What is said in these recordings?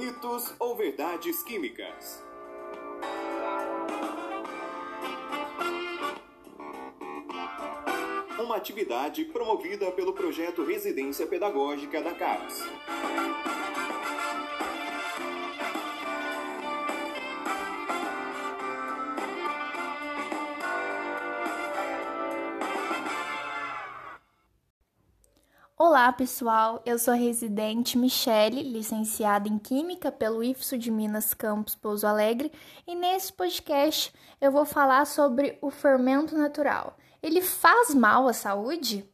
Mitos ou verdades químicas? Uma atividade promovida pelo projeto Residência Pedagógica da CAPES. Olá, pessoal. Eu sou a residente Michele, licenciada em Química pelo IFSU de Minas Campus Pouso Alegre, e nesse podcast eu vou falar sobre o fermento natural. Ele faz mal à saúde?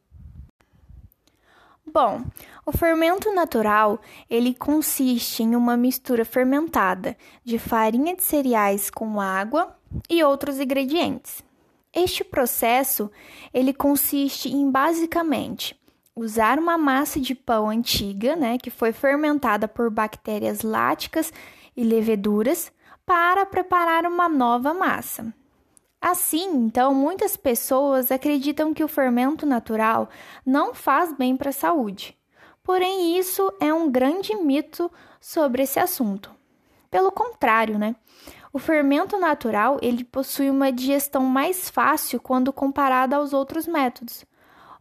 Bom, o fermento natural, ele consiste em uma mistura fermentada de farinha de cereais com água e outros ingredientes. Este processo, ele consiste em basicamente usar uma massa de pão antiga, né, que foi fermentada por bactérias láticas e leveduras, para preparar uma nova massa. Assim, então, muitas pessoas acreditam que o fermento natural não faz bem para a saúde. Porém, isso é um grande mito sobre esse assunto. Pelo contrário, né? O fermento natural, ele possui uma digestão mais fácil quando comparado aos outros métodos.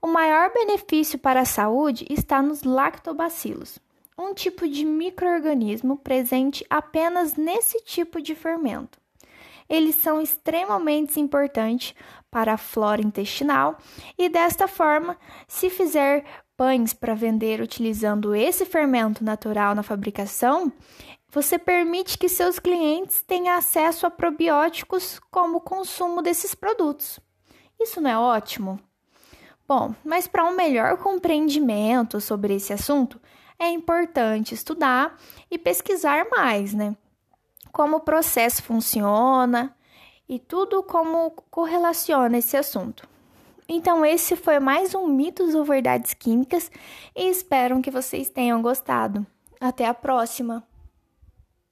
O maior benefício para a saúde está nos lactobacilos, um tipo de microorganismo presente apenas nesse tipo de fermento. Eles são extremamente importantes para a flora intestinal e desta forma, se fizer pães para vender utilizando esse fermento natural na fabricação, você permite que seus clientes tenham acesso a probióticos como o consumo desses produtos. Isso não é ótimo? Bom, mas para um melhor compreendimento sobre esse assunto, é importante estudar e pesquisar mais, né? Como o processo funciona e tudo como correlaciona esse assunto. Então, esse foi mais um Mitos ou Verdades Químicas e espero que vocês tenham gostado. Até a próxima!